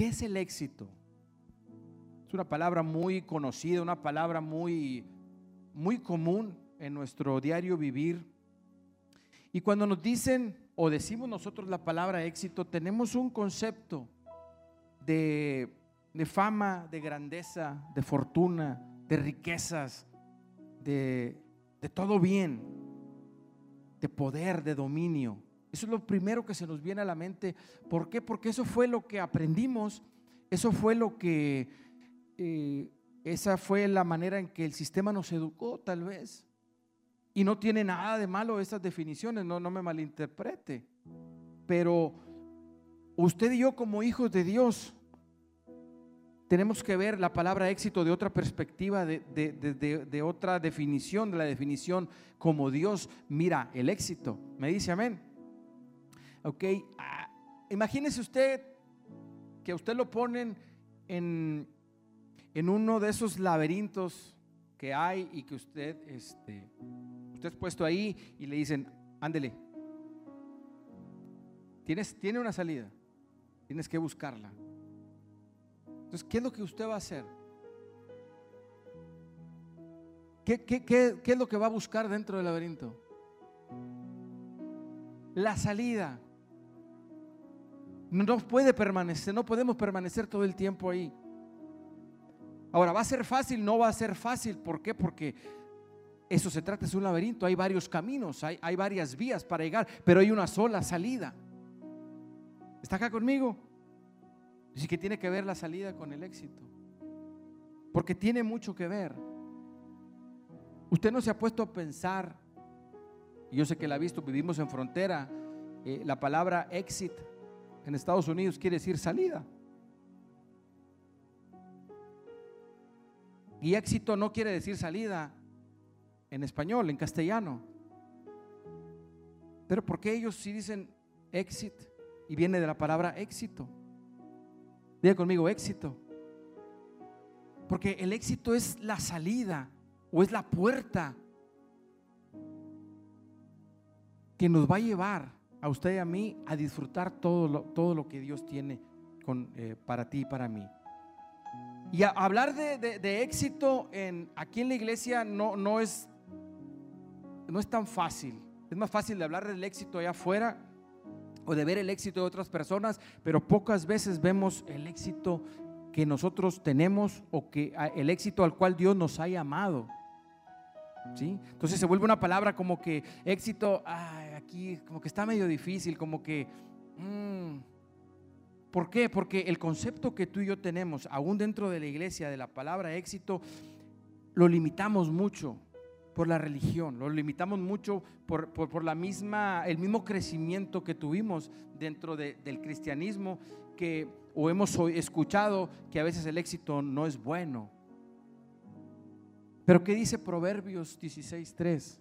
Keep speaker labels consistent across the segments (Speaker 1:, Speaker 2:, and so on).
Speaker 1: ¿qué es el éxito? Es una palabra muy conocida, una palabra muy, muy común en nuestro diario vivir. Y cuando nos dicen o decimos nosotros la palabra éxito, tenemos un concepto de, de fama, de grandeza, de fortuna, de riquezas, de, de todo bien, de poder, de dominio. Eso es lo primero que se nos viene a la mente. ¿Por qué? Porque eso fue lo que aprendimos, eso fue lo que eh, esa fue la manera en que el sistema nos educó, tal vez. Y no tiene nada de malo esas definiciones, no, no me malinterprete. Pero usted y yo como hijos de Dios tenemos que ver la palabra éxito de otra perspectiva, de, de, otra definición, de la definición como Dios mira el éxito. ¿Me dice amén? Ok, ah, imagínese usted que usted lo ponen en, en uno de esos laberintos que hay y que usted, este, usted es puesto ahí y le dicen, ándele, tienes, tiene una salida, tienes que buscarla. Entonces, ¿qué es lo que usted va a hacer? ¿Qué, qué, qué, qué es lo que va a buscar dentro del laberinto? La salida. No puede permanecer, no podemos permanecer todo el tiempo ahí. Ahora, ¿va a ser fácil? No va a ser fácil. ¿Por qué? Porque eso se trata, es un laberinto, hay varios caminos, hay, varias vías para llegar, pero hay una sola salida. ¿Está acá conmigo? Así que tiene que ver la salida con el éxito. Porque tiene mucho que ver. Usted no se ha puesto a pensar, yo sé que la ha visto, vivimos en frontera, eh, la palabra exit en Estados Unidos quiere decir salida. Y éxito no quiere decir salida en español, en castellano. Pero ¿por qué ellos sí dicen exit y viene de la palabra éxito? Diga conmigo éxito. Porque el éxito es la salida o es la puerta que nos va a llevar a usted y a mí a disfrutar todo lo, todo lo que Dios tiene con, eh, para ti y para mí. Y hablar de, éxito en, aquí en la iglesia no, no, es, no es tan fácil. Es más fácil de hablar del éxito allá afuera o de ver el éxito de otras personas, pero pocas veces vemos el éxito que nosotros tenemos o que el éxito al cual Dios nos ha llamado. ¿Sí? Entonces se vuelve una palabra como que éxito, como que está medio difícil, como que mm, ¿Por qué? Porque el concepto que tú y yo tenemos, aún dentro de la iglesia, de la palabra éxito, lo limitamos mucho por la religión, lo limitamos mucho por, la misma, el mismo crecimiento que tuvimos dentro del cristianismo, que, o hemos escuchado que a veces el éxito no es bueno. Pero ¿qué dice Proverbios 16.3?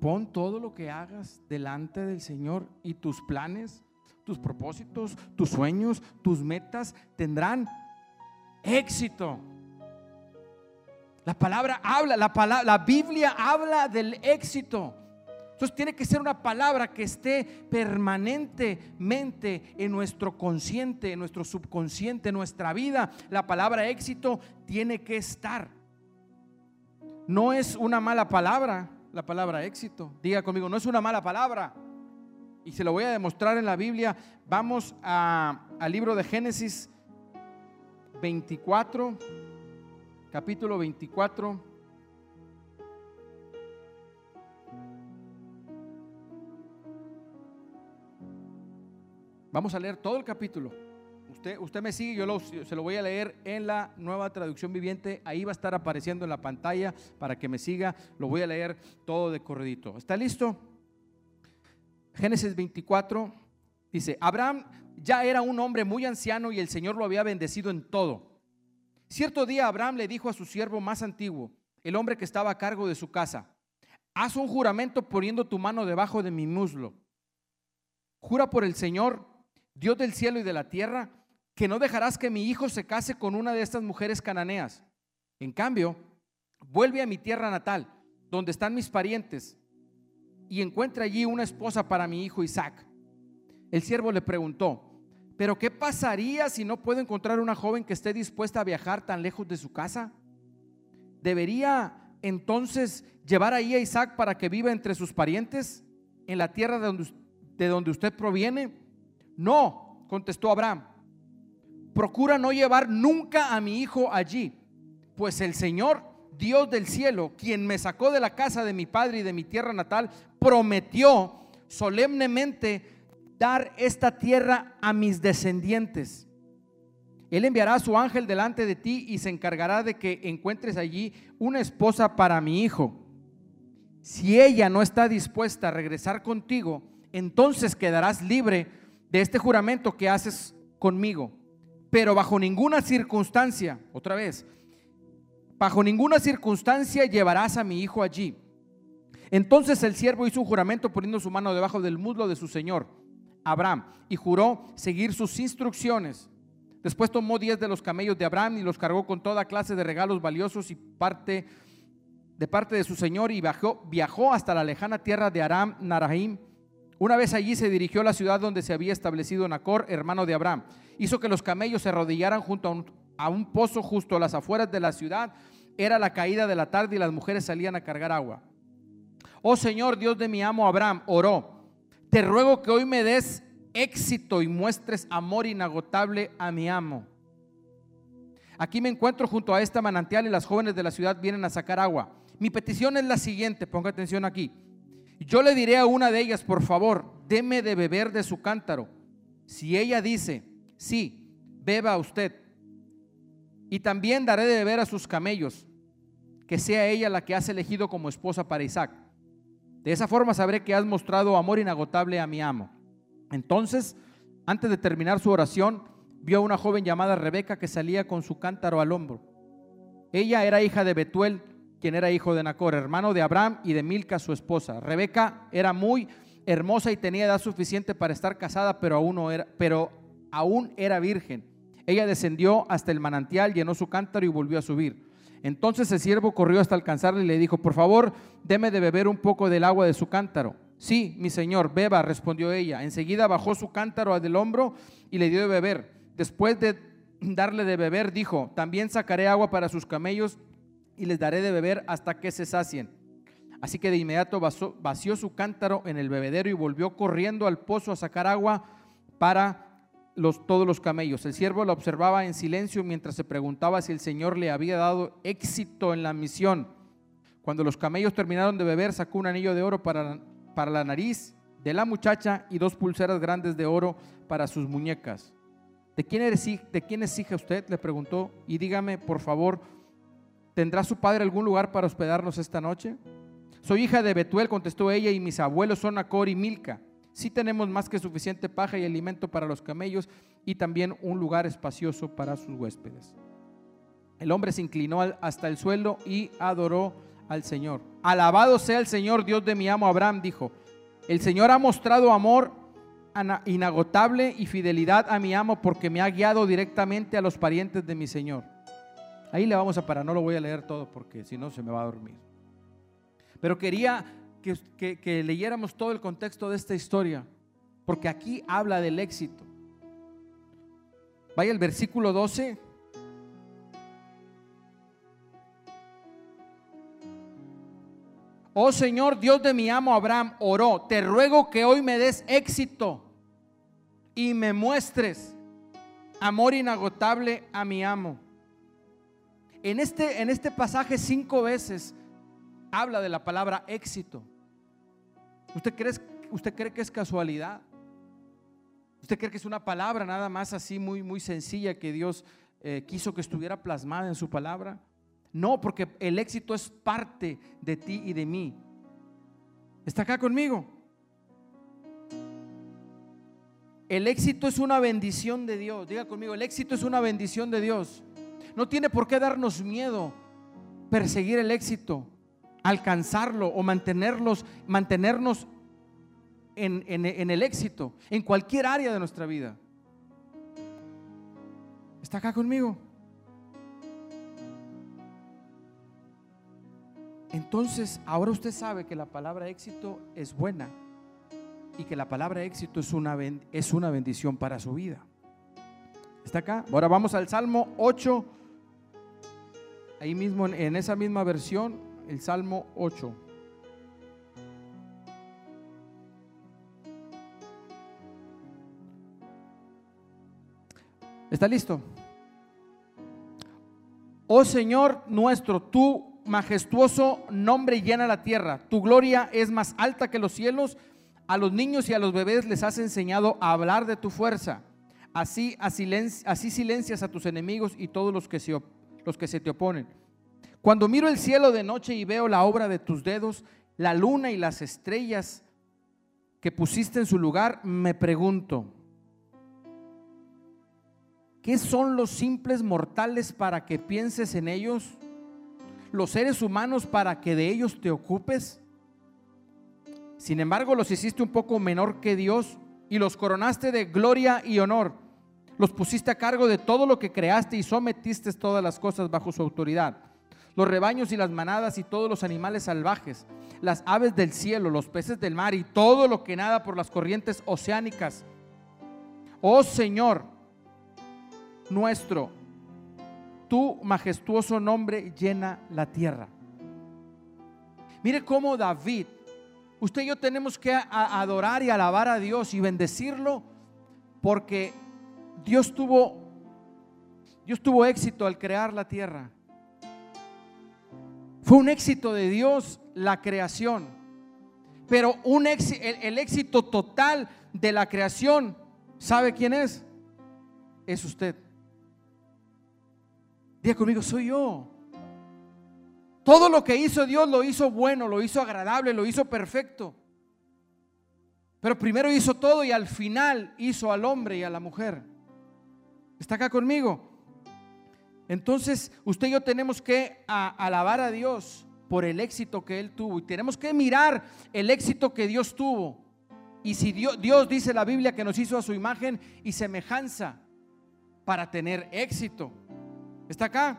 Speaker 1: Pon todo lo que hagas delante del Señor y tus planes tus propósitos, tus sueños, tus metas tendrán éxito. La palabra habla, la, palabra, la Biblia habla del éxito. Entonces tiene que ser una palabra que esté permanentemente en nuestro consciente, en nuestro subconsciente, en nuestra vida. La palabra éxito tiene que estar. No es una mala palabra la palabra éxito. Diga conmigo, no es una mala palabra y se lo voy a demostrar en la Biblia. Vamos al libro de Génesis 24, capítulo 24. Vamos a leer todo el capítulo. Usted, me sigue, yo se lo voy a leer en la nueva traducción viviente. Ahí va a estar apareciendo en la pantalla para que me siga. Lo voy a leer todo de corredito. ¿Está listo? Génesis 24 dice, Abraham ya era un hombre muy anciano y el Señor lo había bendecido en todo. Cierto día Abraham le dijo a su siervo más antiguo, el hombre que estaba a cargo de su casa, haz un juramento poniendo tu mano debajo de mi muslo. Jura por el Señor, Dios del cielo y de la tierra, que no dejarás que mi hijo se case con una de estas mujeres cananeas. En cambio, vuelve a mi tierra natal, donde están mis parientes, y encuentra allí una esposa para mi hijo Isaac. El siervo le preguntó, Pero ¿qué pasaría si no puedo encontrar una joven que esté dispuesta a viajar tan lejos de su casa? ¿Debería entonces llevar ahí a Isaac para que viva entre sus parientes en la tierra de donde, de donde usted proviene? No, contestó Abraham. Procura no llevar nunca a mi hijo allí, pues el Señor, Dios del cielo, quien me sacó de la casa de mi padre y de mi tierra natal, prometió solemnemente dar esta tierra a mis descendientes. Él enviará a su ángel delante de ti y se encargará de que encuentres allí una esposa para mi hijo. Si ella no está dispuesta a regresar contigo, entonces quedarás libre de este juramento que haces conmigo. Pero bajo ninguna circunstancia, otra vez, bajo ninguna circunstancia llevarás a mi hijo allí. Entonces el siervo hizo un juramento poniendo su mano debajo del muslo de su señor, Abraham, y juró seguir sus instrucciones. Después tomó diez de los camellos de Abraham y los cargó con toda clase de regalos valiosos y parte de parte de su señor y viajó, viajó hasta la lejana tierra de Aram Narahim. Una vez allí se dirigió a la ciudad donde se había establecido Nacor, hermano de Abraham. Hizo que los camellos se arrodillaran junto a un, pozo justo a las afueras de la ciudad. Era la caída de la tarde y las mujeres salían a cargar agua. Oh Señor, Dios de mi amo Abraham, oró. Te ruego que hoy me des éxito y muestres amor inagotable a mi amo. Aquí me encuentro junto a esta manantial y las jóvenes de la ciudad vienen a sacar agua. Mi petición es la siguiente, ponga atención aquí. Yo le diré a una de ellas, por favor, deme de beber de su cántaro. Si ella dice, sí, beba usted. Y también daré de beber a sus camellos, que sea ella la que has elegido como esposa para Isaac. De esa forma sabré que has mostrado amor inagotable a mi amo. Entonces, antes de terminar su oración, vio a una joven llamada Rebeca que salía con su cántaro al hombro. Ella era hija de Betuel, quien era hijo de Nacor, hermano de Abraham y de Milca, su esposa. Rebeca era muy hermosa y tenía edad suficiente para estar casada, pero aún, no era, pero aún era virgen. Ella descendió hasta el manantial, llenó su cántaro y volvió a subir. Entonces el siervo corrió hasta alcanzarle y le dijo, por favor, deme de beber un poco del agua de su cántaro. Sí, mi señor, beba, respondió ella. Enseguida bajó su cántaro del hombro y le dio de beber. Después de darle de beber, dijo, también sacaré agua para sus camellos y les daré de beber hasta que se sacien. Así que de inmediato vació, su cántaro en el bebedero y volvió corriendo al pozo a sacar agua para todos los camellos. El siervo la observaba en silencio mientras se preguntaba si el Señor le había dado éxito en la misión. Cuando los camellos terminaron de beber, sacó un anillo de oro para para la nariz de la muchacha y dos pulseras grandes de oro para sus muñecas. ¿De quién, eres, ¿De quién es hija usted? Le preguntó. Y dígame, por favor, ¿tendrá su padre algún lugar para hospedarnos esta noche? Soy hija de Betuel, contestó ella, y mis abuelos son Acor y Milca. Sí tenemos más que suficiente paja y alimento para los camellos y también un lugar espacioso para sus huéspedes. El hombre se inclinó hasta el suelo y adoró al Señor. Alabado sea el Señor, Dios de mi amo Abraham, dijo. El Señor ha mostrado amor inagotable y fidelidad a mi amo porque me ha guiado directamente a los parientes de mi Señor. Ahí le vamos a parar, no lo voy a leer todo porque si no se me va a dormir. Pero quería que, que leyéramos todo el contexto de esta historia, porque aquí habla del éxito. Vaya el versículo 12. Oh Señor, Dios de mi amo Abraham, oró, te ruego que hoy me des éxito y me muestres amor inagotable a mi amo. En este, en este pasaje cinco veces habla de la palabra éxito. ¿Usted cree, ¿Usted cree que es casualidad? ¿Usted cree que es una palabra nada más así muy, muy sencilla que Dios eh, quiso que estuviera plasmada en su palabra? No, porque el éxito es parte de ti y de mí. ¿Está acá conmigo? El éxito es una bendición de Dios. Diga conmigo, el éxito es una bendición de Dios. No tiene por qué darnos miedo perseguir el éxito, alcanzarlo o mantenerlos, mantenernos en, en el éxito, en cualquier área de nuestra vida. ¿Está acá conmigo? Entonces, ahora usted sabe que la palabra éxito es buena y que la palabra éxito es una, es una bendición para su vida. ¿Está acá? Ahora vamos al Salmo 8. Ahí mismo, en esa misma versión, el Salmo 8. ¿Está listo? Oh Señor nuestro, tu majestuoso nombre llena la tierra. Tu gloria es más alta que los cielos. A los niños y a los bebés les has enseñado a hablar de tu fuerza. Así, así silencias a tus enemigos y todos los que, se, los que se te oponen. Cuando miro el cielo de noche y veo la obra de tus dedos, la luna y las estrellas que pusiste en su lugar, me pregunto, ¿Qué son los simples mortales para que pienses en ellos? ¿Los seres humanos para que de ellos te ocupes? Sin embargo, los hiciste un poco menor que Dios y los coronaste de gloria y honor. Los pusiste a cargo de todo lo que creaste y sometiste todas las cosas bajo su autoridad. Los rebaños y las manadas y todos los animales salvajes, las aves del cielo, los peces del mar y todo lo que nada por las corrientes oceánicas. Oh Señor, nuestro. Tu majestuoso nombre llena la tierra. Mire cómo David, usted y yo tenemos que adorar y alabar a Dios y bendecirlo porque Dios tuvo Dios tuvo éxito al crear la tierra. Fue un éxito de Dios la creación. Pero un éxito, el éxito total de la creación, ¿sabe quién es? Es usted. Diga conmigo, soy yo. Todo lo que hizo Dios lo hizo bueno, lo hizo agradable, lo hizo perfecto. Pero primero hizo todo y al final hizo al hombre y a la mujer. ¿Está acá conmigo? Entonces, usted y yo tenemos que alabar a Dios por el éxito que Él tuvo. Y tenemos que mirar el éxito que Dios tuvo. Y si Dios, Dios dice la Biblia que nos hizo a su imagen y semejanza para tener éxito. ¿Está acá?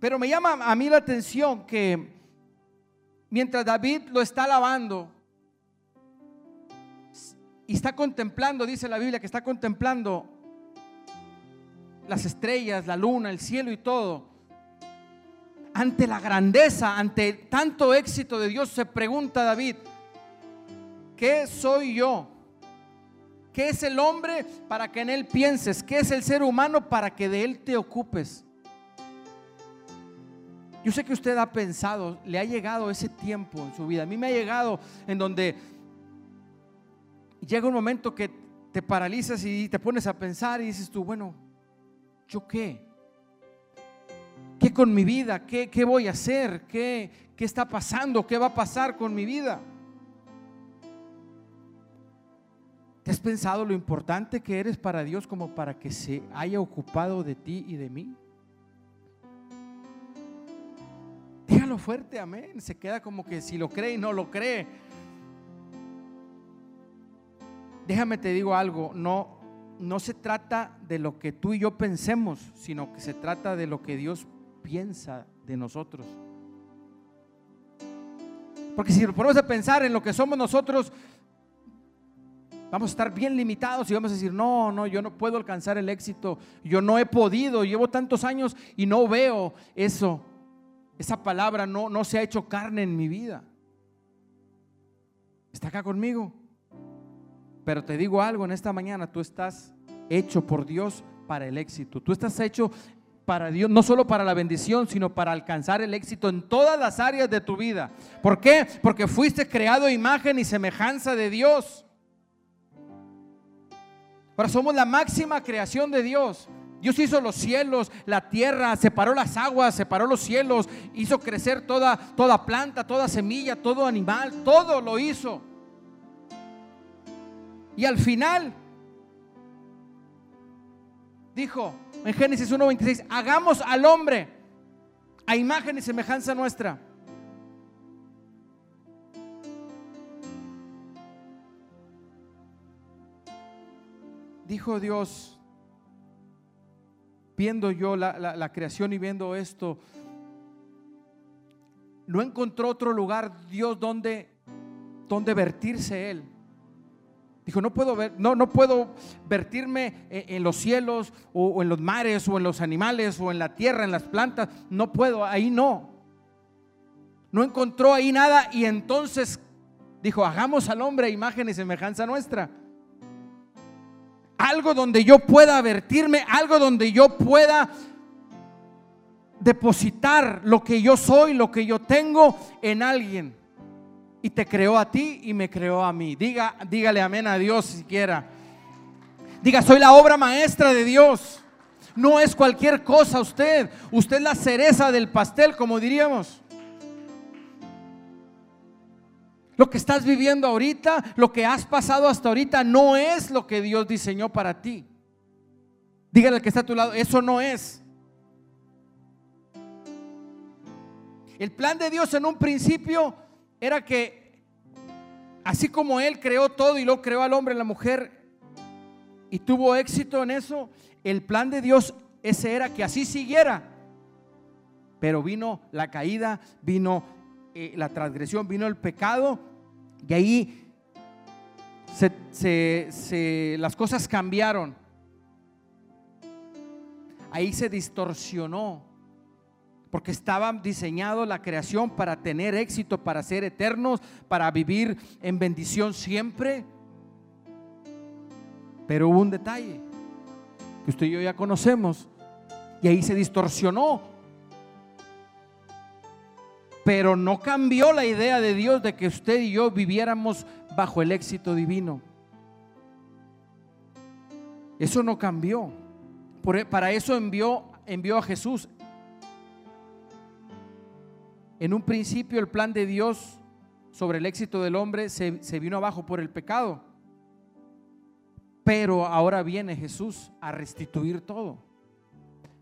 Speaker 1: Pero me llama a mí la atención que mientras David lo está alabando y está contemplando, dice la Biblia, que está contemplando las estrellas, la luna, el cielo y todo, ante la grandeza, ante tanto éxito de Dios, se pregunta David, ¿qué soy yo? ¿Qué es el hombre para que en él pienses? ¿Qué es el ser humano para que de él te ocupes? Yo sé que usted ha pensado, le ha llegado ese tiempo en su vida. A mí me ha llegado en donde llega un momento que te paralizas y te pones a pensar y dices tú, bueno, ¿yo qué? ¿Qué con mi vida? ¿Qué, qué voy a hacer? ¿Qué, ¿Qué está pasando? ¿Qué va a pasar con mi vida? has pensado lo importante que eres para Dios como para que se haya ocupado de ti y de mí? Dígalo fuerte, amén. Se queda como que si lo cree y no lo cree. Déjame te digo algo, no no se trata de lo que tú y yo pensemos, sino que se trata de lo que Dios piensa de nosotros. Porque si nos ponemos a pensar en lo que somos nosotros, Vamos a estar bien limitados y vamos a decir, no, no, yo no puedo alcanzar el éxito, yo no he podido, llevo tantos años y no veo eso. Esa palabra no, no se ha hecho carne en mi vida. ¿Está acá conmigo? Pero te digo algo en esta mañana, tú estás hecho por Dios para el éxito. Tú estás hecho para Dios, no solo para la bendición, sino para alcanzar el éxito en todas las áreas de tu vida. ¿Por qué? Porque fuiste creado imagen y semejanza de Dios. Ahora somos la máxima creación de Dios. Dios hizo los cielos, la tierra, separó las aguas, separó los cielos, hizo crecer toda, toda planta, toda semilla, todo animal, todo lo hizo. Y al final dijo en Génesis 1:26, hagamos al hombre a imagen y semejanza nuestra. dijo Dios, viendo yo la, creación y viendo esto, no encontró otro lugar Dios donde, donde vertirse Él. Dijo, no puedo ver, no, no puedo vertirme en, los cielos o, en los mares o en los animales o en la tierra, en las plantas. No puedo, ahí no. No encontró ahí nada y entonces dijo, hagamos al hombre imagen y semejanza nuestra. Algo donde yo pueda vertirme, algo donde yo pueda depositar lo que yo soy, lo que yo tengo en alguien y te creó a ti y me creó a mí. Diga, dígale amén a Dios siquiera. Diga, soy la obra maestra de Dios. No es cualquier cosa usted. Usted es la cereza del pastel, como diríamos. Lo que estás viviendo ahorita, lo que has pasado hasta ahorita, no es lo que Dios diseñó para ti. Dígale al que está a tu lado, eso no es. El plan de Dios en un principio era que así como Él creó todo y lo creó al hombre y la mujer y tuvo éxito en eso, el plan de Dios ese era que así siguiera. Pero vino la caída, vino eh, la transgresión, vino el pecado y ahí las cosas cambiaron. Ahí se distorsionó porque estaba diseñado la creación para tener éxito, para ser eternos, para vivir en bendición siempre. Pero hubo un detalle que usted y yo ya conocemos y ahí se distorsionó. Pero no cambió la idea de Dios de que usted y yo viviéramos bajo el éxito divino. Eso no cambió. E, para eso envió, envió a Jesús. En un principio el plan de Dios sobre el éxito del hombre se, vino abajo por el pecado. Pero ahora viene Jesús a restituir todo.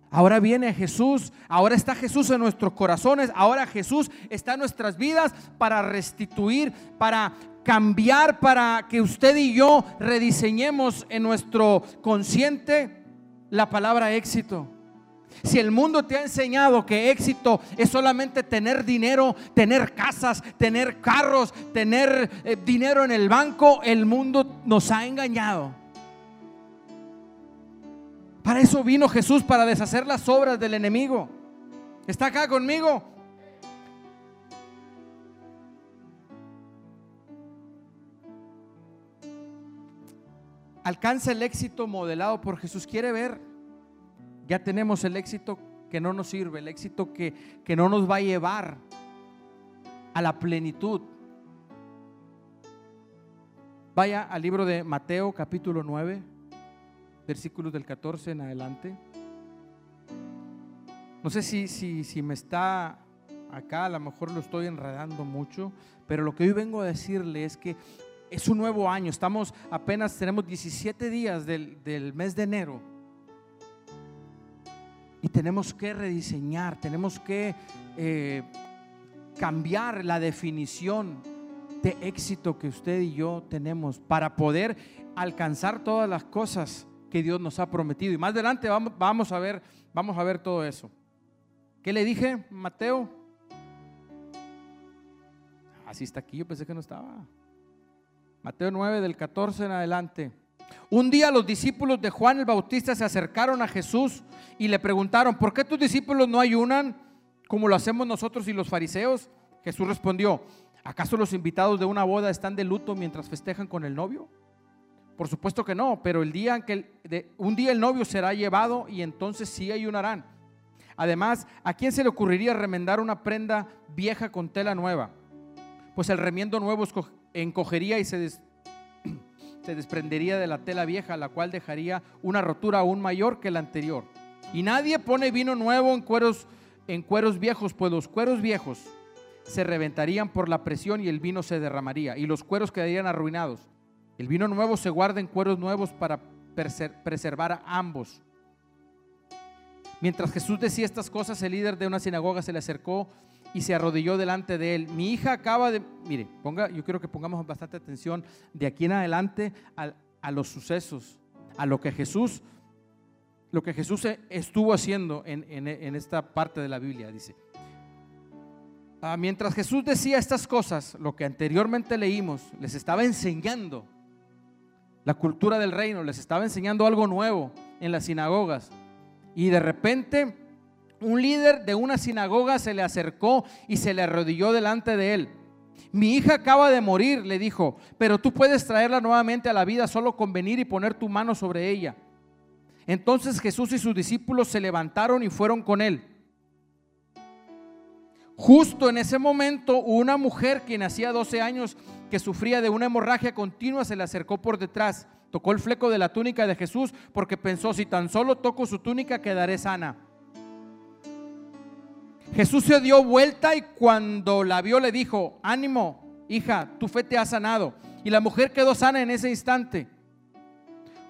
Speaker 1: Ahora viene Jesús, ahora está Jesús en nuestros corazones, ahora Jesús está en nuestras vidas para restituir, para cambiar, para que usted y yo rediseñemos en nuestro consciente la palabra éxito. Si el mundo te ha enseñado que éxito es solamente tener dinero, tener casas, tener carros, tener eh, dinero en el banco, el mundo nos ha engañado. Para eso vino Jesús, para deshacer las obras del enemigo. ¿Está acá conmigo? Alcanza el éxito modelado por Jesús. ¿Quiere ver? Ya tenemos el éxito que no nos sirve, el éxito que, que no nos va a llevar a la plenitud. Vaya al libro de Mateo capítulo 9, versículos del 14 en adelante. No sé si, si, si me está acá, a lo mejor lo estoy enredando mucho, pero lo que hoy vengo a decirle es que es un nuevo año, estamos apenas, tenemos 17 días del, del mes de enero y tenemos que rediseñar, tenemos que eh, cambiar la definición de éxito que usted y yo tenemos para poder alcanzar todas las cosas que Dios nos ha prometido. Y más adelante vamos, vamos a ver, vamos a ver todo eso. ¿Qué le dije, Mateo? Así está aquí, yo pensé que no estaba. Mateo 9 del 14 en adelante. Un día los discípulos de Juan el Bautista se acercaron a Jesús y le preguntaron, ¿por qué tus discípulos no ayunan como lo hacemos nosotros y los fariseos? Jesús respondió, ¿acaso los invitados de una boda están de luto mientras festejan con el novio? Por supuesto que no, pero el día en que un día el novio será llevado y entonces sí ayunarán. Además, ¿a quién se le ocurriría remendar una prenda vieja con tela nueva? Pues el remiendo nuevo encogería y se, se desprendería de la tela vieja, la cual dejaría una rotura aún mayor que la anterior. Y nadie pone vino nuevo en cueros, en cueros viejos, pues los cueros viejos se reventarían por la presión y el vino se derramaría y los cueros quedarían arruinados. El vino nuevo se guarda en cueros nuevos para preservar a ambos. Mientras Jesús decía estas cosas, el líder de una sinagoga se le acercó y se arrodilló delante de él. Mi hija acaba de, mire, ponga, yo quiero que pongamos bastante atención de aquí en adelante a, los sucesos, a lo que Jesús, lo que Jesús estuvo haciendo en, esta parte de la Biblia, dice. Ah, mientras Jesús decía estas cosas, lo que anteriormente leímos, les estaba enseñando la cultura del reino, les estaba enseñando algo nuevo en las sinagogas. Y de repente un líder de una sinagoga se le acercó y se le arrodilló delante de él. Mi hija acaba de morir, le dijo, pero tú puedes traerla nuevamente a la vida solo con venir y poner tu mano sobre ella. Entonces Jesús y sus discípulos se levantaron y fueron con él. Justo en ese momento, una mujer quien hacía 12 años que sufría de una hemorragia continua se le acercó por detrás, tocó el fleco de la túnica de Jesús porque pensó, si tan solo toco su túnica quedaré sana. Jesús se dio vuelta y cuando la vio le dijo, ánimo, hija, tu fe te ha sanado. Y la mujer quedó sana en ese instante.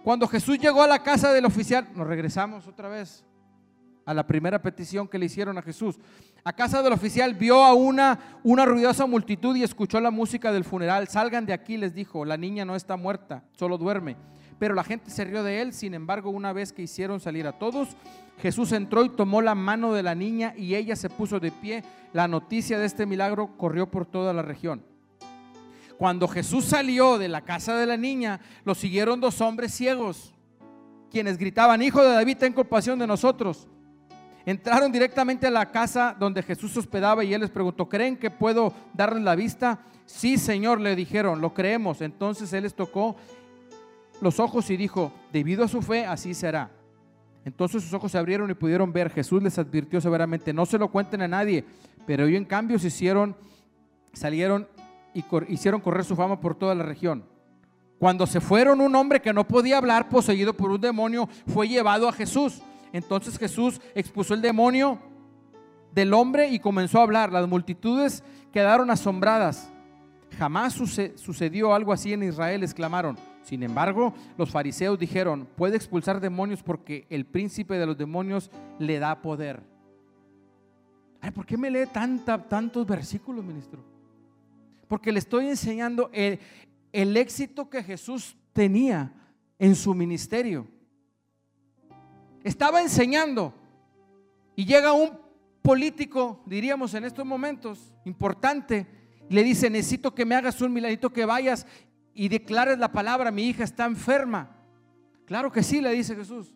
Speaker 1: Cuando Jesús llegó a la casa del oficial, nos regresamos otra vez a la primera petición que le hicieron a Jesús. A casa del oficial vio a una, una ruidosa multitud y escuchó la música del funeral. Salgan de aquí, les dijo, la niña no está muerta, solo duerme. Pero la gente se rió de él. Sin embargo, una vez que hicieron salir a todos, Jesús entró y tomó la mano de la niña y ella se puso de pie. La noticia de este milagro corrió por toda la región. Cuando Jesús salió de la casa de la niña, lo siguieron dos hombres ciegos, quienes gritaban, Hijo de David, ten compasión de nosotros. Entraron directamente a la casa donde Jesús hospedaba y él les preguntó, ¿creen que puedo darles la vista? Sí, Señor, le dijeron, lo creemos. Entonces él les tocó los ojos y dijo, debido a su fe, así será. Entonces sus ojos se abrieron y pudieron ver. Jesús les advirtió severamente, no se lo cuenten a nadie, pero ellos en cambio se hicieron, salieron y hicieron correr su fama por toda la región. Cuando se fueron, un hombre que no podía hablar, poseído por un demonio, fue llevado a Jesús. Entonces Jesús expuso el demonio del hombre y comenzó a hablar. Las multitudes quedaron asombradas. Jamás sucedió algo así en Israel, exclamaron. Sin embargo, los fariseos dijeron, puede expulsar demonios porque el príncipe de los demonios le da poder. ¿Por qué me lee tantos versículos, ministro? Porque le estoy enseñando el, el éxito que Jesús tenía en su ministerio. Estaba enseñando y llega un político, diríamos en estos momentos, importante, y le dice, necesito que me hagas un milagrito, que vayas y declares la palabra, mi hija está enferma. Claro que sí, le dice Jesús.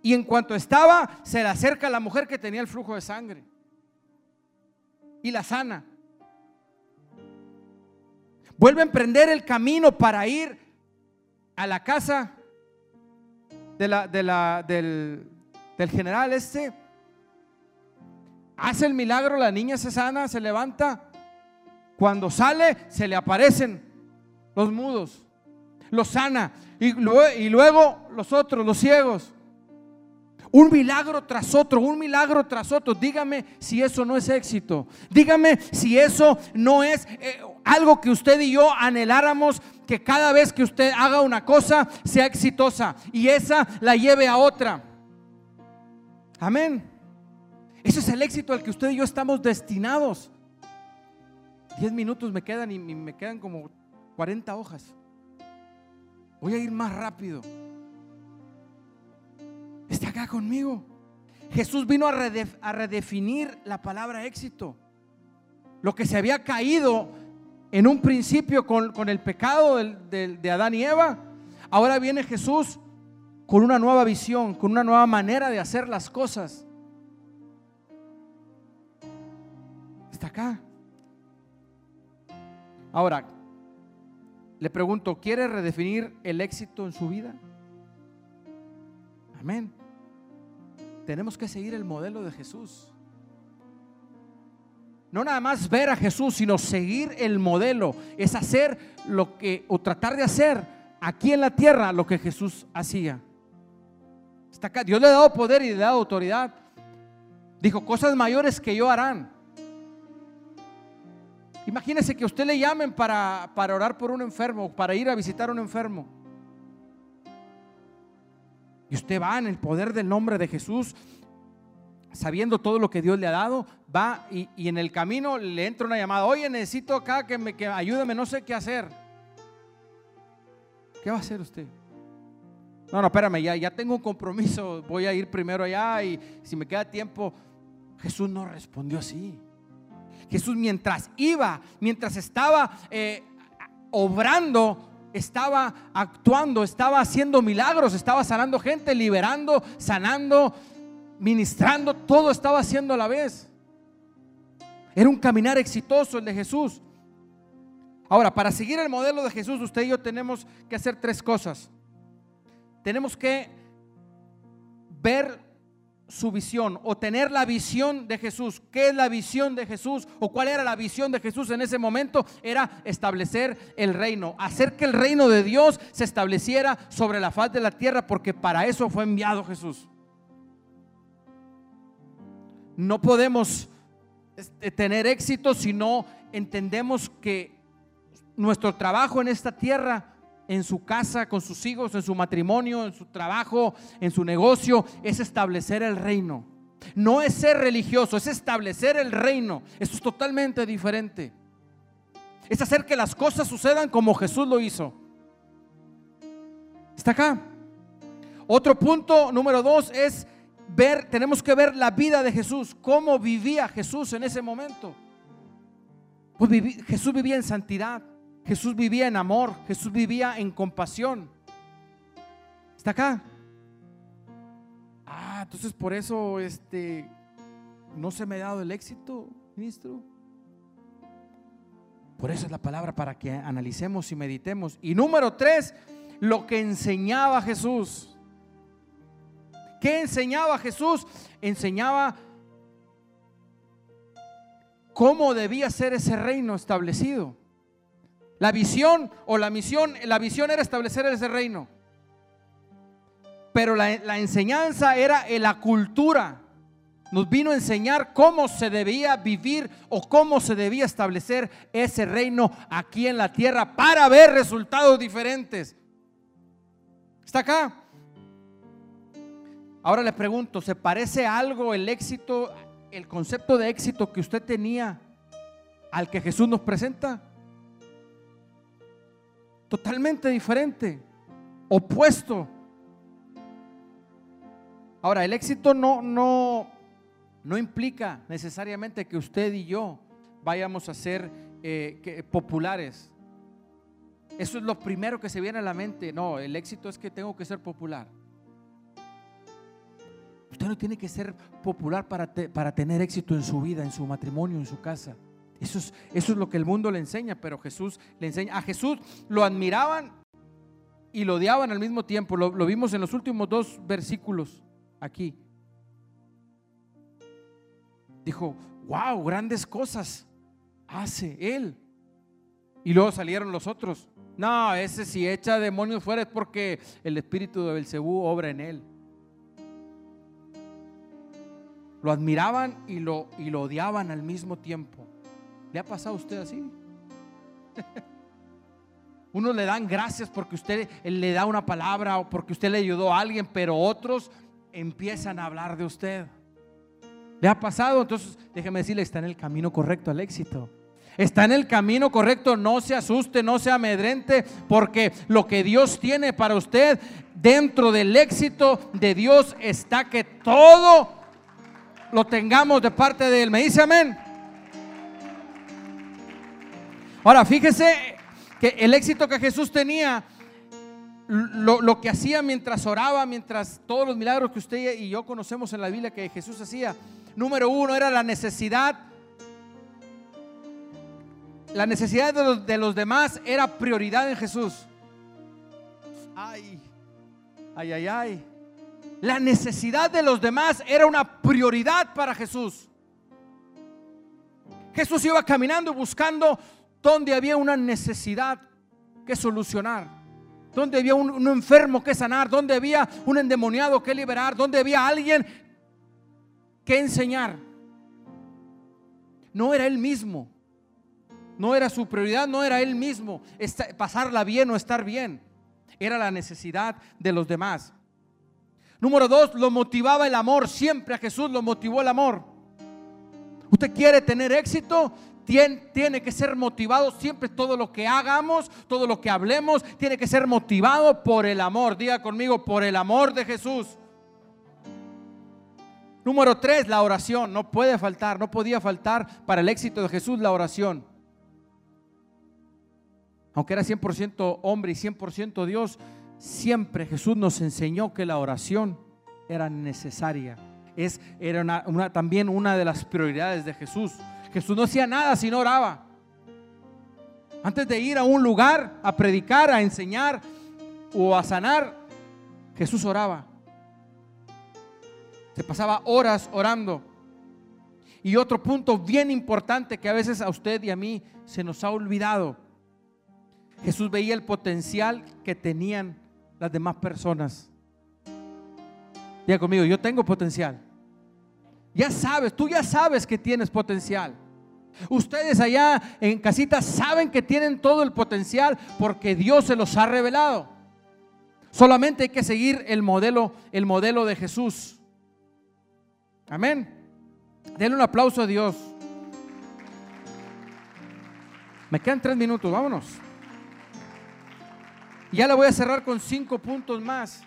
Speaker 1: Y en cuanto estaba, se le acerca a la mujer que tenía el flujo de sangre. Y la sana. Vuelve a emprender el camino para ir a la casa del, del general este. Hace el milagro, la niña se sana, se levanta. Cuando sale, se le aparecen los mudos, los sana. Y luego, los otros, los ciegos. Un milagro tras otro, un milagro tras otro. Dígame si eso no es éxito. Dígame si eso no es eh, algo que usted y yo anheláramos que cada vez que usted haga una cosa sea exitosa y esa la lleve a otra. Amén. Ese es el éxito al que usted y yo estamos destinados. Diez minutos me quedan y me quedan como 40 hojas. Voy a ir más rápido. Está acá conmigo. Jesús vino a, redefinir la palabra éxito. Lo que se había caído en un principio con, el pecado de Adán y Eva, ahora viene Jesús con una nueva visión, con una nueva manera de hacer las cosas. Está acá. Ahora, le pregunto, ¿quiere redefinir el éxito en su vida? Amén. Tenemos que seguir el modelo de Jesús. No nada más ver a Jesús, sino seguir el modelo. Es hacer lo que, o tratar de hacer aquí en la tierra lo que Jesús hacía. Está acá. Dios le ha dado poder y le ha dado autoridad. Dijo, cosas mayores que yo harán. Imagínese que usted le llamen para, para orar por un enfermo, para ir a visitar a un enfermo. Y usted va en el poder del nombre de Jesús, sabiendo todo lo que Dios le ha dado, va y, en el camino le entra una llamada, oye, necesito acá que me que ayúdame, no sé qué hacer. ¿Qué va a hacer usted? No, no, espérame, ya, ya tengo un compromiso, voy a ir primero allá y si me queda tiempo, Jesús no respondió así. Jesús mientras iba, mientras estaba eh, obrando, estaba actuando, estaba haciendo milagros, estaba sanando gente, liberando, sanando, ministrando, todo estaba haciendo a la vez. Era un caminar exitoso el de Jesús. Ahora, para seguir el modelo de Jesús, usted y yo tenemos que hacer tres cosas. Tenemos que ver su visión o tener la visión de Jesús. ¿Qué es la visión de Jesús o cuál era la visión de Jesús en ese momento? Era establecer el reino, hacer que el reino de Dios se estableciera sobre la faz de la tierra porque para eso fue enviado Jesús. No podemos este, tener éxito si no entendemos que nuestro trabajo en esta tierra en su casa, con sus hijos, en su matrimonio, en su trabajo, en su negocio, es establecer el reino. No es ser religioso, es establecer el reino. Eso es totalmente diferente. Es hacer que las cosas sucedan como Jesús lo hizo. ¿Está acá? Otro punto número dos es ver, tenemos que ver la vida de Jesús, cómo vivía Jesús en ese momento. Pues Jesús vivía en santidad. Jesús vivía en amor, Jesús vivía en compasión. ¿Está acá? Ah, entonces por eso este no se me ha dado el éxito, ministro. Por eso es la palabra para que analicemos y meditemos. Y número tres, lo que enseñaba Jesús. ¿Qué enseñaba Jesús? Enseñaba cómo debía ser ese reino establecido. La visión o la misión, la visión era establecer ese reino. Pero la, enseñanza era la cultura. Nos vino a enseñar cómo se debía vivir o cómo se debía establecer ese reino aquí en la tierra para ver resultados diferentes. ¿Está acá? Ahora le pregunto, ¿se parece algo el éxito, el concepto de éxito que usted tenía al que Jesús nos presenta? Totalmente diferente, opuesto. Ahora, el éxito no, no, no implica necesariamente que usted y yo vayamos a ser eh, populares. Eso es lo primero que se viene a la mente. No, el éxito es que tengo que ser popular. Usted no tiene que ser popular para, para tener éxito en su vida, en su matrimonio, en su casa. Eso es, eso es lo que el mundo le enseña, pero Jesús le enseña. A Jesús lo admiraban y lo odiaban al mismo tiempo. Lo, lo vimos en los últimos dos versículos aquí. Dijo, wow, grandes cosas hace él. Y luego salieron los otros. No, ese si echa demonios fuera es porque el espíritu de Belcebú obra en él. Lo admiraban y lo, y lo odiaban al mismo tiempo. ¿Le ha pasado a usted así? Unos le dan gracias porque usted le da una palabra o porque usted le ayudó a alguien, pero otros empiezan a hablar de usted. ¿Le ha pasado? Entonces, déjeme decirle, está en el camino correcto al éxito. Está en el camino correcto, no se asuste, no se amedrente, porque lo que Dios tiene para usted dentro del éxito de Dios está que todo lo tengamos de parte de Él. ¿Me dice amén? Ahora, fíjese que el éxito que Jesús tenía, lo, que hacía mientras oraba, mientras todos los milagros que usted y yo conocemos en la Biblia que Jesús hacía, número uno era la necesidad. La necesidad de los, de los demás era prioridad en Jesús. Ay, ay, ay, ay. La necesidad de los demás era una prioridad para Jesús. Jesús iba caminando buscando donde había una necesidad que solucionar, donde había un, enfermo que sanar, donde había un endemoniado que liberar, donde había alguien que enseñar. No era él mismo, no era su prioridad, no era él mismo pasarla bien o estar bien, era la necesidad de los demás. Número dos, lo motivaba el amor, siempre a Jesús lo motivó el amor. Usted quiere tener éxito, tiene, que ser motivado siempre todo lo que hagamos, todo lo que hablemos, tiene que ser motivado por el amor. Diga conmigo, por el amor de Jesús. Número tres, la oración. No puede faltar, no podía faltar para el éxito de Jesús la oración. aunque era 100% hombre y 100% Dios, siempre Jesús nos enseñó que la oración era necesaria. Es, era también una de las prioridades de Jesús. Jesús no hacía nada si no oraba. Antes de ir a un lugar a predicar, a enseñar o a sanar, Jesús oraba. Se pasaba horas orando. Y otro punto bien importante que a veces a usted y a mí se nos ha olvidado. Jesús veía el potencial que tenían las demás personas. Diga conmigo, yo tengo potencial. Ya sabes, tú ya sabes que tienes potencial. Ustedes allá en casita saben que tienen todo el potencial porque Dios se los ha revelado. Solamente hay que seguir el modelo, el modelo de Jesús. Amén. Denle un aplauso a Dios. Me quedan tres minutos, vámonos. Ya le voy a cerrar con cinco puntos más.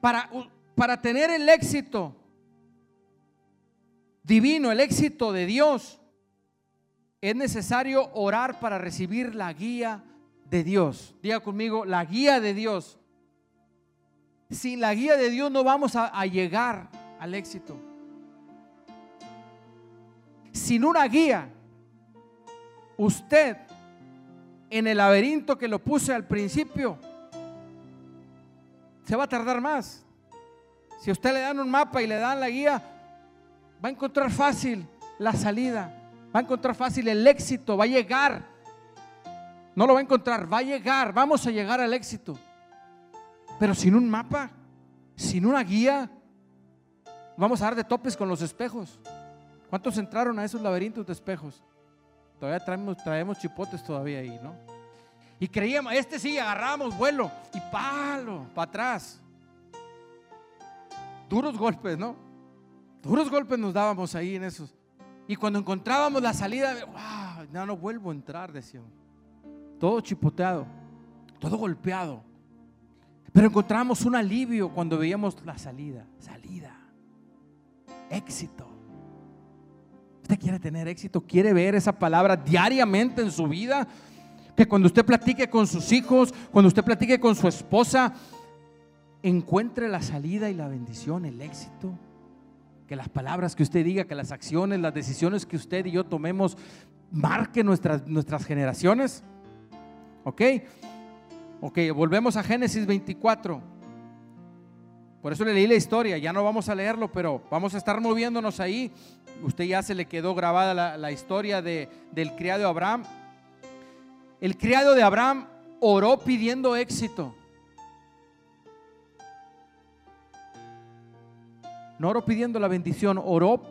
Speaker 1: Para, para tener el éxito divino, el éxito de Dios, es necesario orar para recibir la guía de Dios. Diga conmigo, la guía de Dios. Sin la guía de Dios no vamos a, llegar al éxito sin una guía, usted en el laberinto que lo puse al principio, se va a tardar más. Si usted le dan un mapa y le dan la guía, va a encontrar fácil la salida, va a encontrar fácil el éxito, va a llegar. No lo va a encontrar, va a llegar, vamos a llegar al éxito. Pero sin un mapa, sin una guía, vamos a dar de topes con los espejos. ¿Cuántos entraron a esos laberintos de espejos? Todavía traemos, traemos chipotes todavía ahí, ¿no? Y creíamos, este sí, agarramos vuelo y palo, para atrás. Duros golpes, ¿no? Duros golpes nos dábamos ahí en esos. Y cuando encontrábamos la salida, wow, ya no vuelvo a entrar, decíamos. Todo chipoteado, todo golpeado. Pero encontramos un alivio cuando veíamos la salida, salida, éxito. Usted quiere tener éxito, quiere ver esa palabra diariamente en su vida. Que cuando usted platique con sus hijos, cuando usted platique con su esposa, encuentre la salida y la bendición, el éxito. Que las palabras que usted diga, que las acciones, las decisiones que usted y yo tomemos marquen nuestras, nuestras generaciones. ¿Ok? Ok, volvemos a Génesis 24. Por eso le leí la historia, ya no vamos a leerlo, pero vamos a estar moviéndonos ahí. Usted ya se le quedó grabada la, historia de, del criado de Abraham. El criado de Abraham oró pidiendo éxito. No oró pidiendo la bendición, oró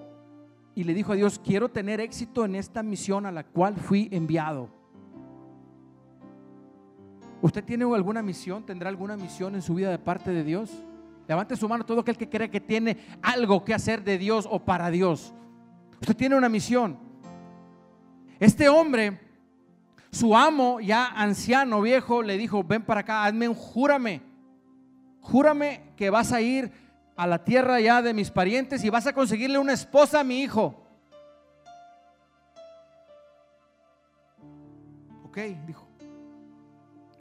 Speaker 1: y le dijo a Dios, quiero tener éxito en esta misión a la cual fui enviado. ¿Usted tiene alguna misión? ¿Tendrá alguna misión en su vida de parte de Dios? Levante su mano todo aquel que cree que tiene algo que hacer de Dios o para Dios. Usted tiene una misión. Este hombre, su amo, ya anciano, viejo, le dijo, ven para acá, hazme un júrame. Júrame que vas a ir a la tierra ya de mis parientes y vas a conseguirle una esposa a mi hijo. Ok, dijo.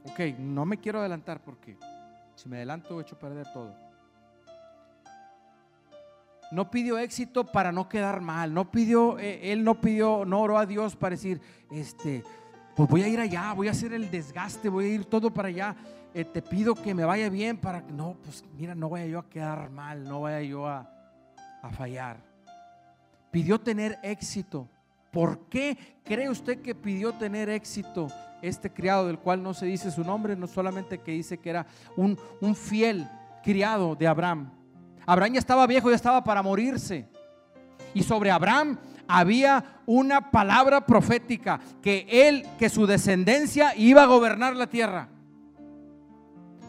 Speaker 1: Ok, no me quiero adelantar porque si me adelanto he hecho perder todo no pidió éxito para no quedar mal, no pidió, eh, él no pidió, no oró a Dios para decir, este, pues voy a ir allá, voy a hacer el desgaste, voy a ir todo para allá, eh, te pido que me vaya bien para que, no, pues mira, no vaya yo a quedar mal, no vaya yo a, a fallar. Pidió tener éxito. ¿Por qué cree usted que pidió tener éxito este criado del cual no se dice su nombre, no solamente que dice que era un, un fiel criado de Abraham? Abraham ya estaba viejo, ya estaba para morirse. Y sobre Abraham había una palabra profética, que él, que su descendencia iba a gobernar la tierra.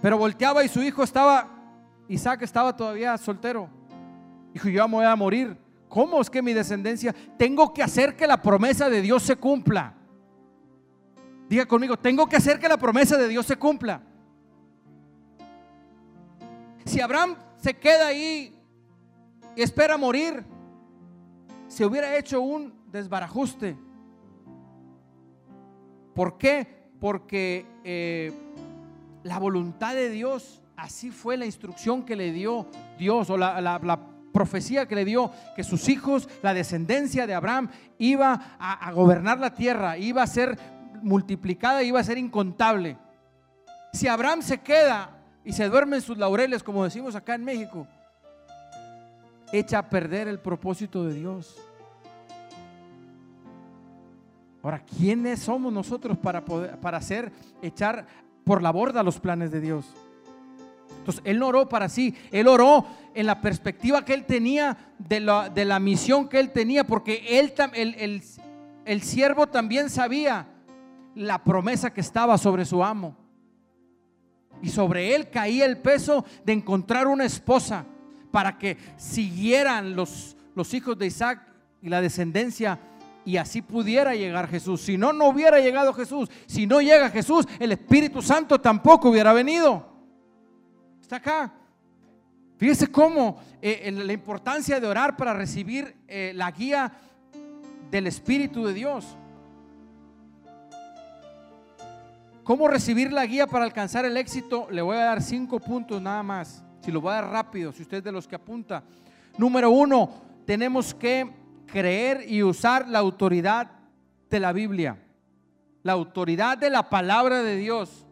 Speaker 1: Pero volteaba y su hijo estaba, Isaac estaba todavía soltero. Dijo, yo voy a morir. ¿Cómo es que mi descendencia? Tengo que hacer que la promesa de Dios se cumpla. Diga conmigo, tengo que hacer que la promesa de Dios se cumpla. Si Abraham se queda ahí y espera morir, se hubiera hecho un desbarajuste. ¿Por qué? porque eh, la voluntad de Dios, así fue la instrucción que le dio Dios o la, la profecía que le dio que sus hijos, la descendencia de Abraham, iba a, gobernar la tierra, iba a ser multiplicada, iba a ser incontable. Si Abraham se queda y se duerme en sus laureles, como decimos acá en México, echa a perder el propósito de Dios. Ahora, ¿quiénes somos nosotros para poder para hacer echar por la borda los planes de Dios? Entonces, él no oró para sí, él oró en la perspectiva que él tenía de la, de la misión que él tenía, porque él, el, el, el siervo también sabía la promesa que estaba sobre su amo. Y sobre él caía el peso de encontrar una esposa para que siguieran los, los hijos de Isaac y la descendencia y así pudiera llegar Jesús. Si no, no hubiera llegado Jesús. Si no llega Jesús, el Espíritu Santo tampoco hubiera venido acá. Fíjese cómo eh, la importancia de orar para recibir eh, la guía del Espíritu de Dios. ¿Cómo recibir la guía para alcanzar el éxito? Le voy a dar cinco puntos nada más. Si lo voy a dar rápido, si usted es de los que apunta. Número uno, tenemos que creer y usar la autoridad de la Biblia. La autoridad de la palabra de Dios.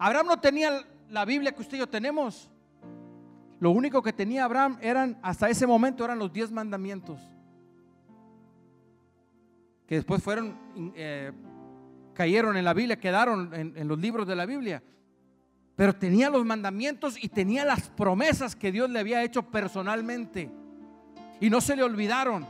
Speaker 1: Abraham no tenía la Biblia que usted y yo tenemos. Lo único que tenía Abraham eran, hasta ese momento, eran los diez mandamientos. Que después fueron, eh, cayeron en la Biblia, quedaron en, en los libros de la Biblia. Pero tenía los mandamientos y tenía las promesas que Dios le había hecho personalmente. Y no se le olvidaron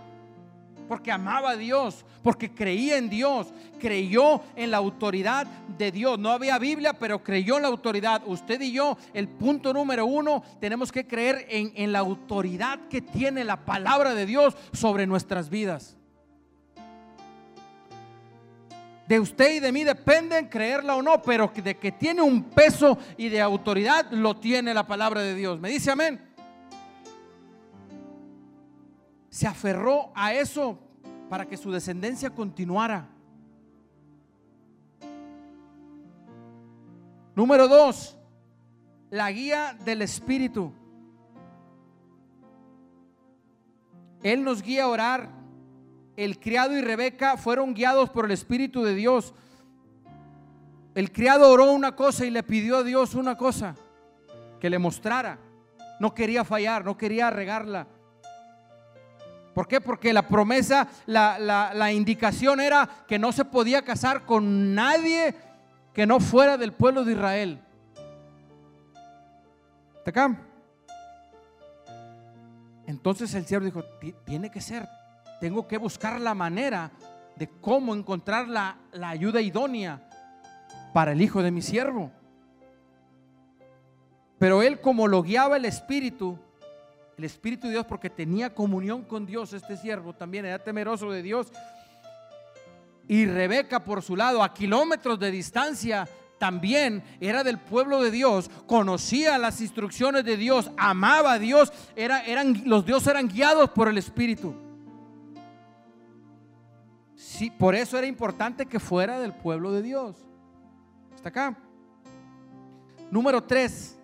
Speaker 1: porque amaba a Dios, porque creía en Dios, creyó en la autoridad de Dios. No había Biblia, pero creyó en la autoridad. Usted y yo, el punto número uno, tenemos que creer en, en la autoridad que tiene la palabra de Dios sobre nuestras vidas. De usted y de mí depende creerla o no, pero de que tiene un peso y de autoridad lo tiene la palabra de Dios. ¿Me dice amén? se aferró a eso para que su descendencia continuara. Número dos, la guía del Espíritu. Él nos guía a orar. El criado y Rebeca fueron guiados por el Espíritu de Dios. El criado oró una cosa y le pidió a Dios una cosa, que le mostrara. No quería fallar, no quería regarla. ¿Por qué? Porque la promesa, la, indicación era que no se podía casar con nadie que no fuera del pueblo de Israel. ¿Está acá? Entonces el siervo dijo, tiene que ser, tengo que buscar la manera de cómo encontrar la, la ayuda idónea para el hijo de mi siervo. Pero él como lo guiaba el Espíritu, el Espíritu de Dios, porque tenía comunión con Dios, este siervo también era temeroso de Dios. Y Rebeca, por su lado, a kilómetros de distancia, también era del pueblo de Dios, conocía las instrucciones de Dios, amaba a Dios, era, eran, los dioses eran guiados por el Espíritu. Sí, por eso era importante que fuera del pueblo de Dios. Hasta acá. Número tres,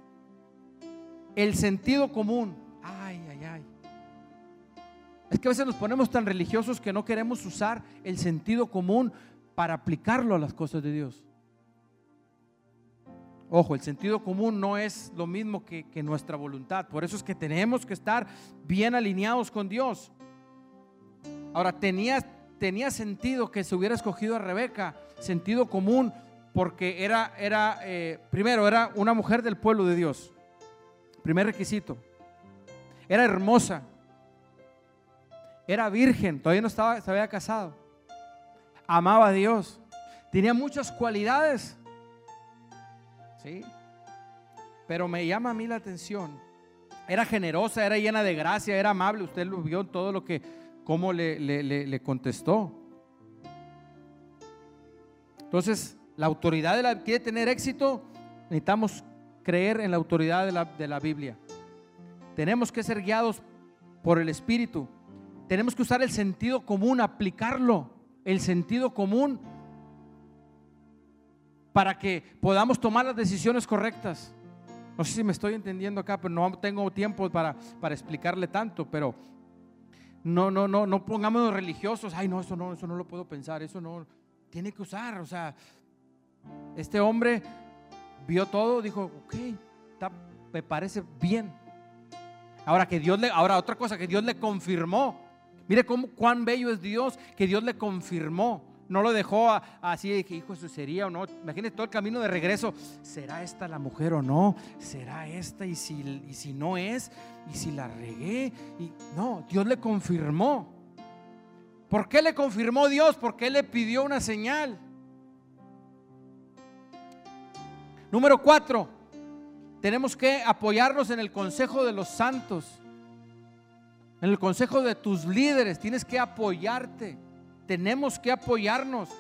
Speaker 1: el sentido común. Es que a veces nos ponemos tan religiosos que no queremos usar el sentido común para aplicarlo a las cosas de Dios. Ojo, el sentido común no es lo mismo que, nuestra voluntad. Por eso es que tenemos que estar bien alineados con Dios. Ahora, tenía, tenía sentido que se hubiera escogido a Rebeca, sentido común, porque era, era eh, primero, era una mujer del pueblo de Dios. Primer requisito. Era hermosa. Era virgen, todavía no estaba, se había casado. Amaba a Dios. Tenía muchas cualidades. ¿Sí? Pero me llama a mí la atención. Era generosa, era llena de gracia, era amable. Usted lo vio todo lo que, cómo le, le, contestó. Entonces, la autoridad de la, quiere tener éxito, necesitamos creer en la autoridad de la, de la Biblia. Tenemos que ser guiados por el Espíritu. Tenemos que usar el sentido común, aplicarlo. El sentido común. para que podamos tomar las decisiones correctas. No sé si me estoy entendiendo acá, pero no tengo tiempo para, para explicarle tanto, pero no, no, no, no pongámonos religiosos. Ay, no, eso no, eso no lo puedo pensar, eso no. Tiene que usar, o sea, este hombre vio todo, dijo, ok, me parece bien. Ahora que Dios le, ahora otra cosa, que Dios le confirmó. Mire cómo, cuán bello es Dios, que Dios le confirmó. No lo dejó así hijo, eso sería o no. Imagínese todo el camino de regreso. ¿Será esta la mujer o no? ¿Será esta? Y si, y si no es, y si la regué. Y no, Dios le confirmó. ¿Por qué le confirmó Dios? Porque le pidió una señal. Número cuatro, tenemos que apoyarnos en el consejo de los santos, en el consejo de tus líderes. Tienes que apoyarte, tenemos que apoyarnos.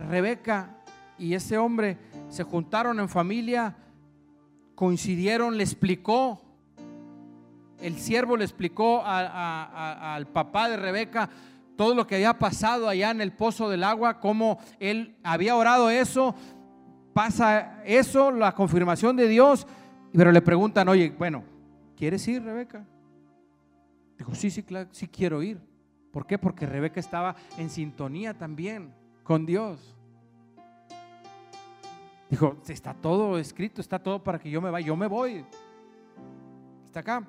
Speaker 1: Rebeca y ese hombre se juntaron en familia, coincidieron, le explicó, el siervo le explicó al papá de Rebeca todo lo que había pasado allá en el pozo del agua, cómo él había orado eso, pasa eso, la confirmación de Dios, pero le preguntan, oye, bueno, ¿quieres ir, Rebeca? Dijo, sí, sí, claro, sí quiero ir. ¿Por qué? Porque Rebeca estaba en sintonía también con Dios. Dijo, está todo escrito, está todo para que yo me vaya, yo me voy. Está acá.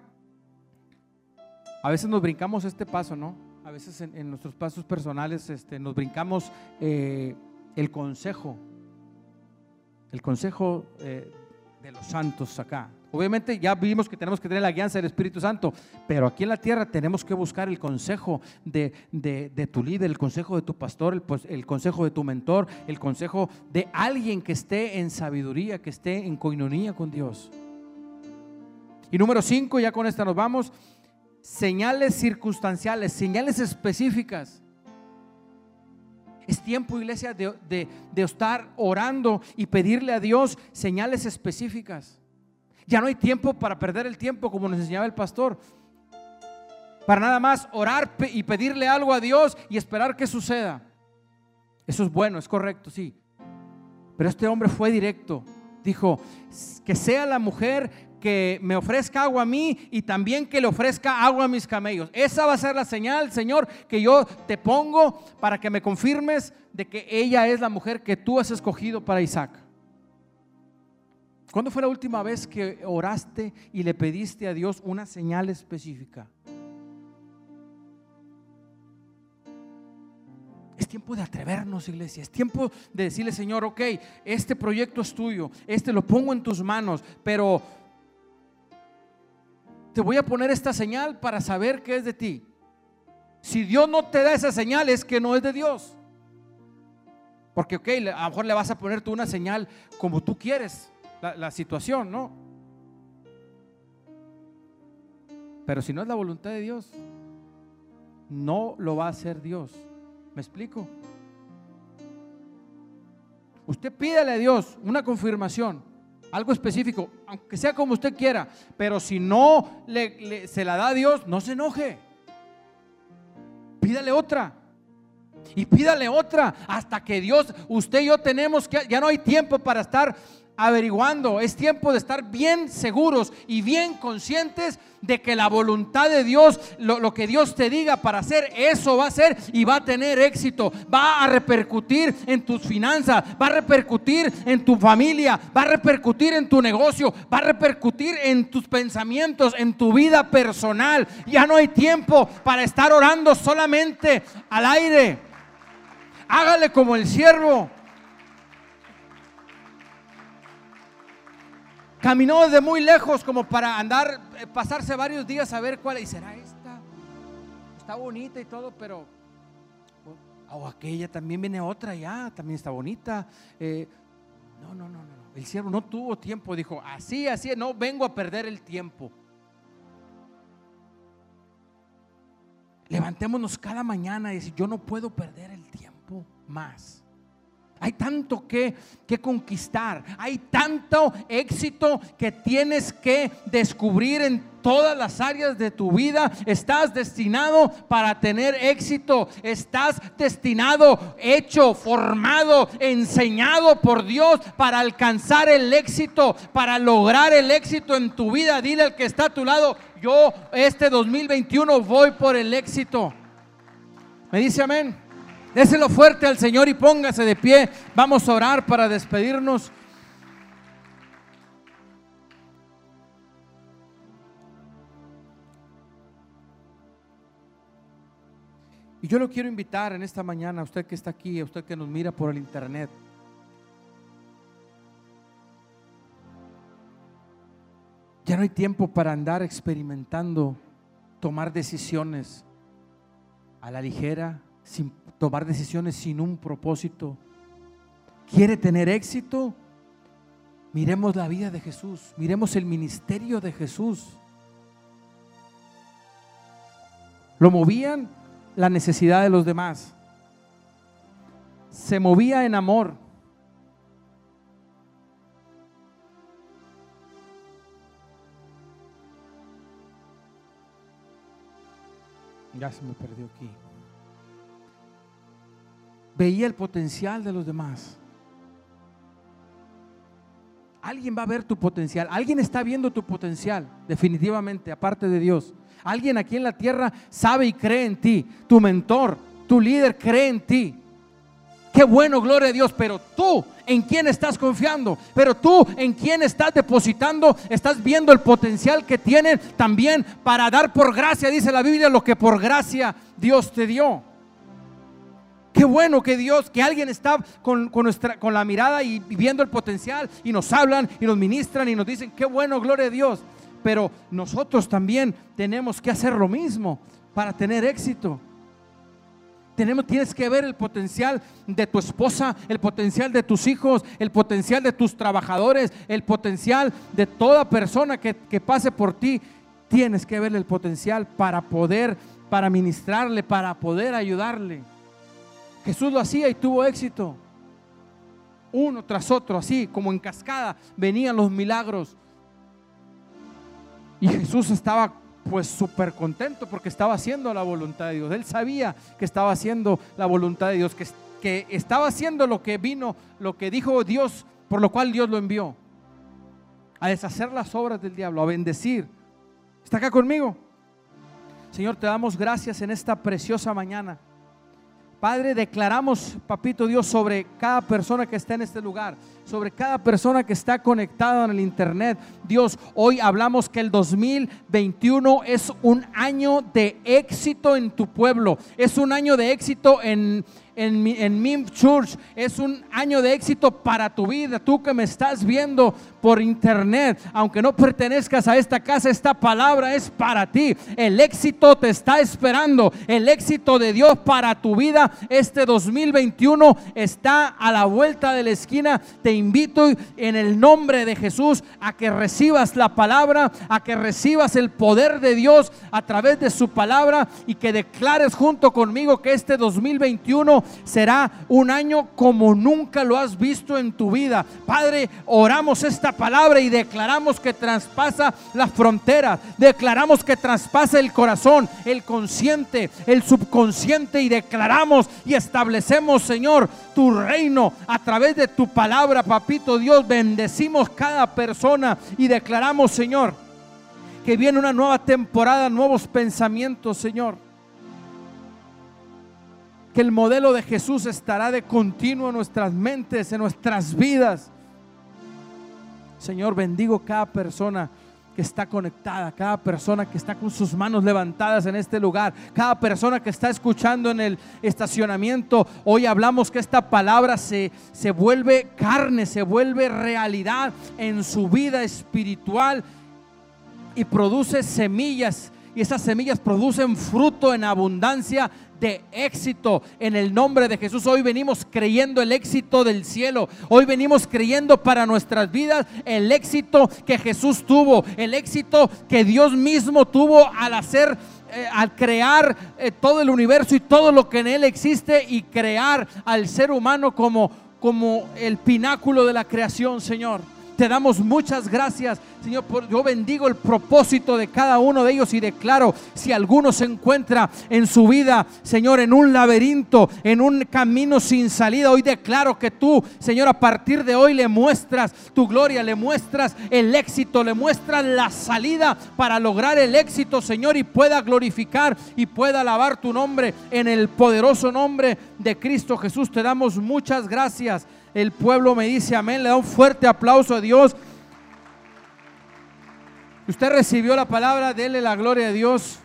Speaker 1: A veces nos brincamos este paso, ¿no? a veces en, nuestros pasos personales este, nos brincamos eh, el consejo, el consejo eh, de los santos acá. Obviamente ya vimos que tenemos que tener la guianza del Espíritu Santo, pero aquí en la tierra tenemos que buscar el consejo de, tu líder, el consejo de tu pastor, el, pues, el, consejo de tu mentor, el consejo de alguien que esté en sabiduría, que esté en coinonía con Dios. Y número cinco, ya con esta nos vamos, señales circunstanciales, señales específicas. Es tiempo, iglesia, de, estar orando y pedirle a Dios señales específicas. Ya no hay tiempo para perder el tiempo, como nos enseñaba el pastor. Para nada más orar y pedirle algo a Dios y esperar que suceda. Eso es bueno, es correcto, sí. Pero este hombre fue directo. Dijo, que sea la mujer que me ofrezca agua a mí y también que le ofrezca agua a mis camellos. Esa va a ser la señal, Señor, que yo te pongo para que me confirmes de que ella es la mujer que tú has escogido para Isaac. ¿Cuándo fue la última vez que oraste y le pediste a Dios una señal específica? Es tiempo de atrevernos, iglesia. Es tiempo de decirle, Señor, ok, este proyecto es tuyo, este lo pongo en tus manos, pero te voy a poner esta señal para saber que es de ti. Si Dios no te da esa señal es que no es de Dios. Porque, ok, a lo mejor le vas a poner tú una señal como tú quieres la, situación, ¿no? Pero si no es la voluntad de Dios, no lo va a hacer Dios. ¿Me explico? Usted pídele a Dios una confirmación algo específico, aunque sea como usted quiera, pero si no le, se la da a Dios, no se enoje. Pídale otra. Y pídale otra hasta que Dios, usted y yo tenemos que, ya no hay tiempo para estar averiguando. Es tiempo de estar bien seguros y bien conscientes de que la voluntad de Dios, lo, que Dios te diga para hacer, eso va a ser y va a tener éxito. Va a repercutir en tus finanzas, va a repercutir en tu familia, va a repercutir en tu negocio, va a repercutir en tus pensamientos, en tu vida personal. Ya no hay tiempo para estar orando solamente al aire. Hágale como el siervo Caminó desde muy lejos como para andar, eh, pasarse varios días a ver cuál. Y será esta. Está bonita y todo, pero. O oh, aquella también viene otra ya, también está bonita. Eh, no, no, no, no. El siervo no tuvo tiempo. Dijo, así, así, no vengo a perder el tiempo. Levantémonos cada mañana y decir, yo no puedo perder el tiempo más. Hay tanto que, que, conquistar, hay tanto éxito que tienes que descubrir en todas las áreas de tu vida. Estás destinado para tener éxito, estás destinado, hecho, formado, enseñado por Dios para alcanzar el éxito, para lograr el éxito en tu vida. Dile al que está a tu lado, yo este 2021 voy por el éxito. Me dice amén. Déselo fuerte al Señor y póngase de pie. Vamos a orar para despedirnos. Y yo lo quiero invitar en esta mañana, a usted que está aquí, a usted que nos mira por el internet. Ya no hay tiempo para andar experimentando, tomar decisiones a la ligera, sin tomar decisiones sin un propósito. ¿Quiere tener éxito? Miremos la vida de Jesús, miremos el ministerio de Jesús. Lo movían la necesidad de los demás. Se movía en amor. Ya se me perdió aquí veía el potencial de los demás. Alguien va a ver tu potencial. Alguien está viendo tu potencial, definitivamente, aparte de Dios. Alguien aquí en la tierra sabe y cree en ti. Tu mentor, tu líder cree en ti. Qué bueno, gloria a Dios. Pero tú, ¿en quién estás confiando? Pero tú, ¿en quién estás depositando? Estás viendo el potencial que tienen también para dar por gracia, dice la Biblia, lo que por gracia Dios te dio. Qué bueno que Dios, que alguien está con, nuestra, con la mirada y, viendo el potencial y nos hablan y nos ministran y nos dicen, qué bueno, gloria a Dios. Pero nosotros también tenemos que hacer lo mismo para tener éxito. Tenemos, tienes que ver el potencial de tu esposa, el potencial de tus hijos, el potencial de tus trabajadores, el potencial de toda persona que, que pase por ti. Tienes que ver el potencial para poder, para ministrarle, para poder ayudarle. Jesús lo hacía y tuvo éxito. Uno tras otro, así como en cascada, venían los milagros. Y Jesús estaba pues súper contento porque estaba haciendo la voluntad de Dios. Él sabía que estaba haciendo la voluntad de Dios, que, que estaba haciendo lo que vino, lo que dijo Dios, por lo cual Dios lo envió. A deshacer las obras del diablo, a bendecir. ¿Está acá conmigo? Señor, te damos gracias en esta preciosa mañana. Padre, declaramos, papito Dios, sobre cada persona que está en este lugar, sobre cada persona que está conectada en el Internet. Dios, hoy hablamos que el 2021 es un año de éxito en tu pueblo, es un año de éxito en en, Church es un año de éxito para tu vida. Tú que me estás viendo por internet, aunque no pertenezcas a esta casa, esta palabra es para ti. El éxito te está esperando. El éxito de Dios para tu vida este 2021 está a la vuelta de la esquina. Te invito en el nombre de Jesús a que recibas la palabra, a que recibas el poder de Dios a través de su palabra y que declares junto conmigo que este 2021 será un año como nunca lo has visto en tu vida. Padre, oramos esta palabra y declaramos que traspasa las fronteras, declaramos que traspasa el corazón, el consciente, el subconsciente y declaramos y establecemos, Señor, tu reino a través de tu palabra, papito Dios. Bendecimos cada persona y declaramos, Señor, que viene una nueva temporada, nuevos pensamientos, Señor que el modelo de Jesús estará de continuo en nuestras mentes, en nuestras vidas. Señor, bendigo cada persona que está conectada, cada persona que está con sus manos levantadas en este lugar, cada persona que está escuchando en el estacionamiento. Hoy hablamos que esta palabra se, se vuelve carne, se vuelve realidad en su vida espiritual y produce semillas. Y esas semillas producen fruto en abundancia de éxito en el nombre de Jesús. Hoy venimos creyendo el éxito del cielo. Hoy venimos creyendo para nuestras vidas el éxito que Jesús tuvo, el éxito que Dios mismo tuvo al hacer eh, al crear eh, todo el universo y todo lo que en él existe y crear al ser humano como como el pináculo de la creación, Señor. Te damos muchas gracias, Señor. yo bendigo el propósito de cada uno de ellos y declaro, si alguno se encuentra en su vida, Señor, en un laberinto, en un camino sin salida, hoy declaro que tú, Señor, a partir de hoy le muestras tu gloria, le muestras el éxito, le muestras la salida para lograr el éxito, Señor, y pueda glorificar y pueda alabar tu nombre en el poderoso nombre de Cristo Jesús. Te damos muchas gracias. El pueblo me dice amén. Le da un fuerte aplauso a Dios. Usted recibió la palabra, dele la gloria a Dios.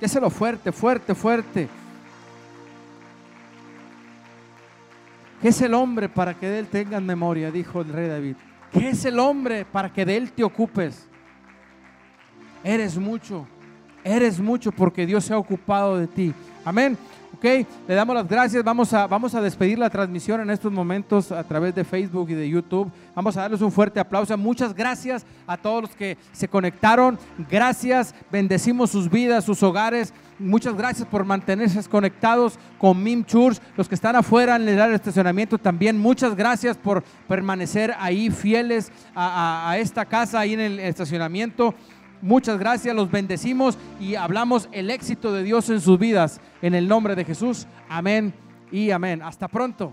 Speaker 1: Déselo fuerte, fuerte, fuerte. ¿Qué es el hombre para que de él tengas memoria? Dijo el rey David. ¿Qué es el hombre para que de él te ocupes? Eres mucho, eres mucho porque Dios se ha ocupado de ti. Amén. Ok, le damos las gracias. Vamos a, vamos a despedir la transmisión en estos momentos a través de Facebook y de YouTube. Vamos a darles un fuerte aplauso. Muchas gracias a todos los que se conectaron. Gracias, bendecimos sus vidas, sus hogares. Muchas gracias por mantenerse conectados con Mim Church. Los que están afuera en el estacionamiento también. Muchas gracias por permanecer ahí fieles a, a esta casa, ahí en el estacionamiento. Muchas gracias, los bendecimos y hablamos el éxito de Dios en sus vidas. En el nombre de Jesús, amén y amén. Hasta pronto.